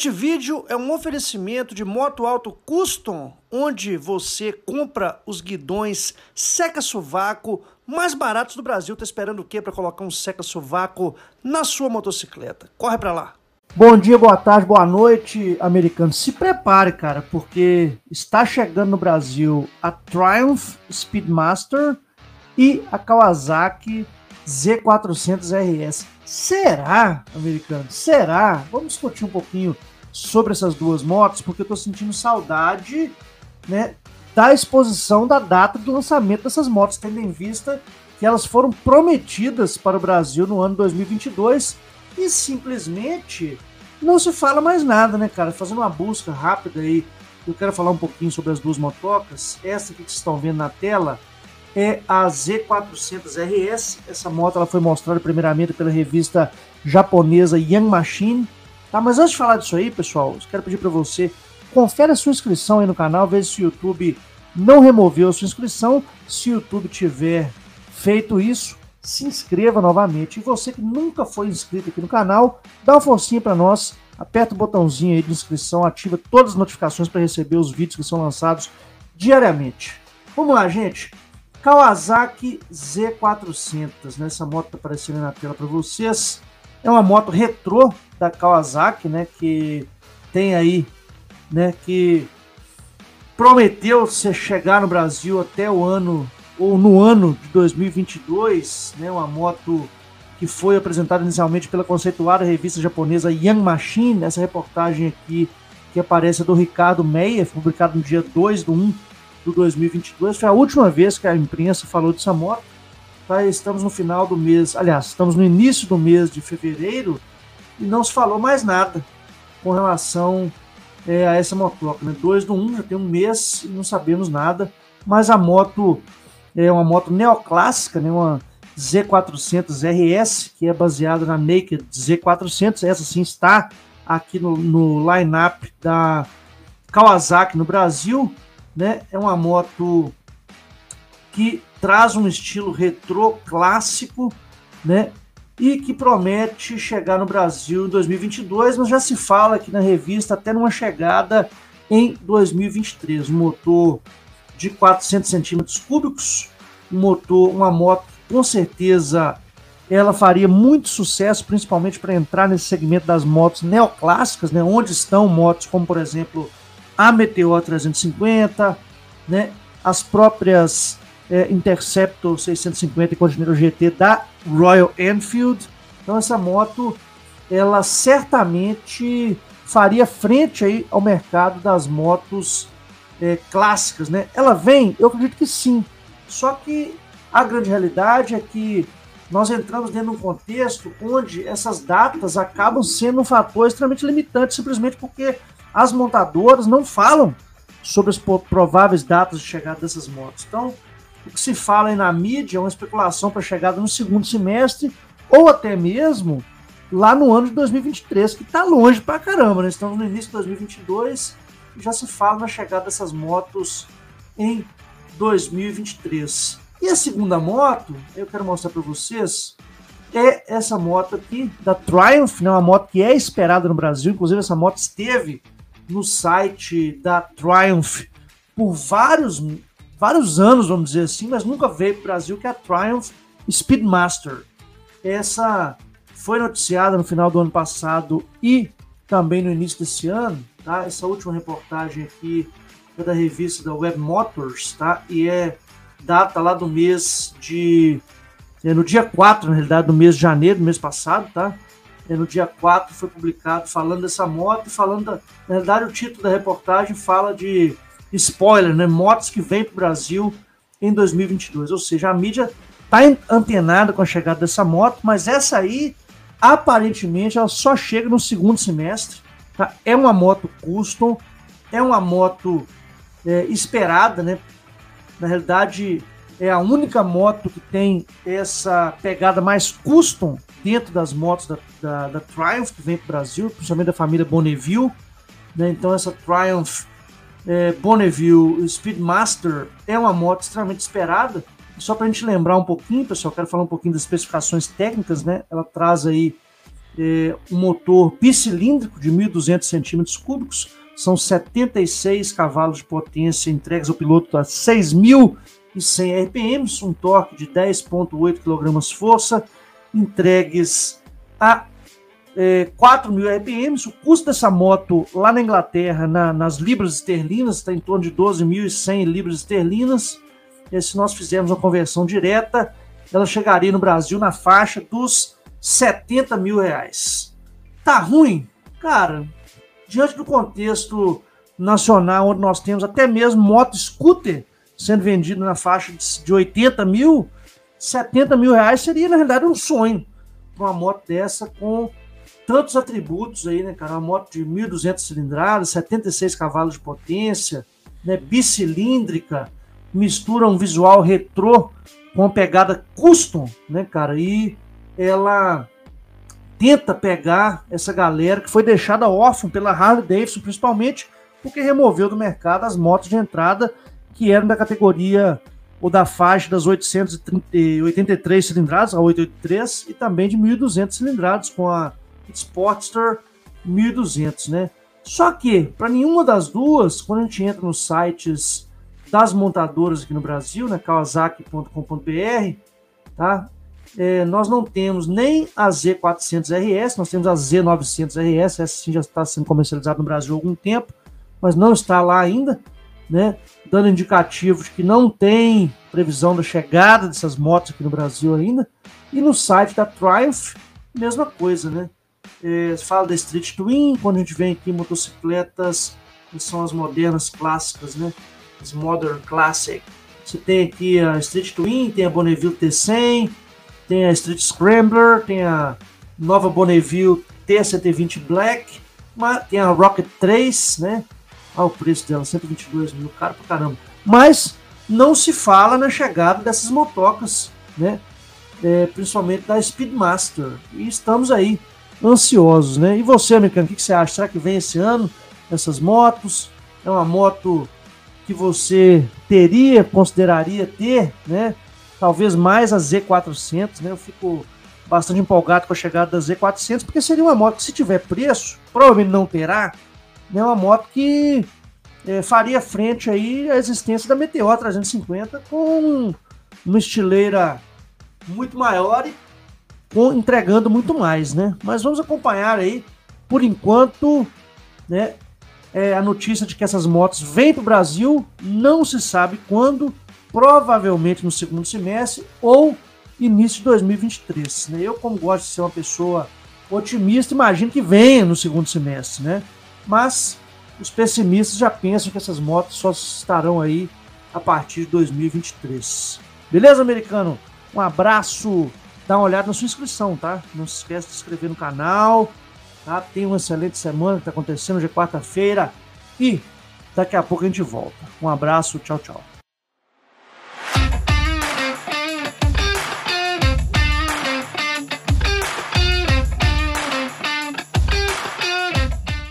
Este vídeo é um oferecimento de Moto Alto Custom, onde você compra os guidões seca-sovaco mais baratos do Brasil. Tá esperando o quê para colocar um seca-sovaco na sua motocicleta? Corre para lá. Bom dia, boa tarde, boa noite, americano. Se prepare, cara, porque está chegando no Brasil a Triumph Speedmaster e a Kawasaki Z400 RS. Será, americano? Será? Vamos discutir um pouquinho sobre essas duas motos, porque eu tô sentindo saudade, né, da exposição da data do lançamento dessas motos, tendo em vista que elas foram prometidas para o Brasil no ano 2022 e simplesmente não se fala mais nada, né, cara? Fazendo uma busca rápida aí, eu quero falar um pouquinho sobre as duas motocas. Essa que vocês estão vendo na tela é a Z400RS. Essa moto ela foi mostrada primeiramente pela revista japonesa Young Machine. Tá? Mas antes de falar disso aí, pessoal, eu quero pedir para você confere a sua inscrição aí no canal, veja se o YouTube não removeu a sua inscrição. Se o YouTube tiver feito isso, se inscreva novamente. E você que nunca foi inscrito aqui no canal, dá uma forcinha para nós, aperta o botãozinho aí de inscrição, ativa todas as notificações para receber os vídeos que são lançados diariamente. Vamos lá, gente. Kawasaki Z400, né? Essa moto tá aparecendo na tela para vocês. É uma moto retrô da Kawasaki, né? Que tem aí, né? Que prometeu se chegar no Brasil até o ano ou no ano de 2022, né? Uma moto que foi apresentada inicialmente pela conceituada revista japonesa Young Machine. Essa reportagem aqui que aparece é do Ricardo Meyer, publicado no dia 2 do 1 do 2022. Foi a última vez que a imprensa falou dessa moto. Tá? Estamos no final do mês, aliás, estamos no início do mês de fevereiro e não se falou mais nada com relação é, a essa motoca. Né? 2 do 1 já tem um mês e não sabemos nada, mas a moto é uma moto neoclássica, né? uma Z400 RS, que é baseada na Naked Z400. Essa sim está aqui no, no line-up da Kawasaki no Brasil né? É uma moto que traz um estilo retrô clássico, né? E que promete chegar no Brasil em 2022, mas já se fala aqui na revista até numa chegada em 2023. Um motor de 400 centímetros cúbicos, um motor, uma moto com certeza ela faria muito sucesso, principalmente para entrar nesse segmento das motos neoclássicas, né? Onde estão motos como, por exemplo, a Meteor 350, né, as próprias é, Interceptor 650 e Continental GT da Royal Enfield. Então essa moto, ela certamente faria frente aí ao mercado das motos é, clássicas, né? Ela vem, eu acredito que sim. Só que a grande realidade é que nós entramos dentro de um contexto onde essas datas acabam sendo um fator extremamente limitante, simplesmente porque as montadoras não falam sobre as prováveis datas de chegada dessas motos. Então, o que se fala aí na mídia é uma especulação para chegada no segundo semestre ou até mesmo lá no ano de 2023, que está longe para caramba, né? Estamos no início de 2022 e já se fala na chegada dessas motos em 2023. E a segunda moto, eu quero mostrar para vocês, é essa moto aqui da Triumph, né? uma moto que é esperada no Brasil, inclusive essa moto esteve no site da Triumph por vários, vários anos, vamos dizer assim, mas nunca veio para o Brasil, que é a Triumph Speedmaster. Essa foi noticiada no final do ano passado e também no início desse ano. Tá? Essa última reportagem aqui é da revista da Web Motors, tá? E é data lá do mês de. É no dia 4, na realidade, do mês de janeiro do mês passado, tá? É, no dia 4 foi publicado falando dessa moto falando, da, na verdade o título da reportagem fala de spoiler, né, motos que vêm para o Brasil em 2022, ou seja, a mídia está antenada com a chegada dessa moto, mas essa aí, aparentemente, ela só chega no segundo semestre, tá? é uma moto custom, é uma moto é, esperada, né, na realidade é a única moto que tem essa pegada mais custom dentro das motos da, da, da Triumph que vem para o Brasil, principalmente da família Bonneville. Né? Então essa Triumph é, Bonneville Speedmaster é uma moto extremamente esperada. só para a gente lembrar um pouquinho, pessoal, quero falar um pouquinho das especificações técnicas, né? Ela traz aí é, um motor bicilíndrico de 1.200 centímetros cúbicos, são 76 cavalos de potência entregues ao piloto a 6.100 RPMs, um torque de 10,8 kgfm, entregues a é, 4.000 RPMs. O custo dessa moto lá na Inglaterra, na, nas libras esterlinas, está em torno de 12.100 libras esterlinas. E se nós fizermos uma conversão direta, ela chegaria no Brasil na faixa dos 70 mil reais. Tá ruim? Cara, diante do contexto nacional, onde nós temos até mesmo moto scooter sendo vendido na faixa de 80 mil, 70 mil reais seria, na realidade, um sonho uma moto dessa com tantos atributos aí, né, cara? Uma moto de 1.200 cilindradas, 76 cavalos de potência, né, bicilíndrica, mistura um visual retrô com uma pegada custom, né, cara? E ela tenta pegar essa galera que foi deixada órfã pela Harley Davidson, principalmente porque removeu do mercado as motos de entrada que eram da categoria ou da faixa das 883 cilindradas, a 883, e também de 1.200 cilindradas, com a Sportster 1200, né? Só que, para nenhuma das duas, quando a gente entra nos sites das montadoras aqui no Brasil, né, kawasaki.com.br, tá? É, nós não temos nem a Z400RS, nós temos a Z900RS, essa sim já está sendo comercializada no Brasil há algum tempo, mas não está lá ainda, né? Dando indicativo de que não tem previsão da chegada dessas motos aqui no Brasil ainda. E no site da Triumph, mesma coisa, né? É, fala da Street Twin, quando a gente vem aqui motocicletas que são as modernas clássicas, né? As Modern Classic. Você tem aqui a Street Twin, tem a Bonneville T100, tem a Street Scrambler, tem a nova Bonneville T120 Black, tem a Rocket 3, né? Olha o preço dela, 122 mil, caro pra caramba. Mas não se fala na chegada dessas motocas, né? É, principalmente da Speedmaster. E estamos aí ansiosos, né? E você, americano, o que, que você acha? Será que vem esse ano essas motos? É uma moto que você teria, consideraria ter, né? Talvez mais a Z400, né? Eu fico bastante empolgado com a chegada da Z400, porque seria uma moto que, se tiver preço, provavelmente não terá, né? Uma moto que é, faria frente aí à existência da Meteor 350 com uma estileira muito maior e entregando muito mais, né? Mas vamos acompanhar aí, por enquanto, né? É, a notícia de que essas motos vêm para o Brasil, não se sabe quando, provavelmente no segundo semestre ou início de 2023. Né? Eu, como gosto de ser uma pessoa otimista, imagino que venha no segundo semestre, né? Mas os pessimistas já pensam que essas motos só estarão aí a partir de 2023. Beleza, americano? Um abraço dá uma olhada na sua inscrição, tá? Não se esqueça de se inscrever no canal, tá? Tenha uma excelente semana que está acontecendo hoje é quarta-feira e daqui a pouco a gente volta. Um abraço, tchau, tchau.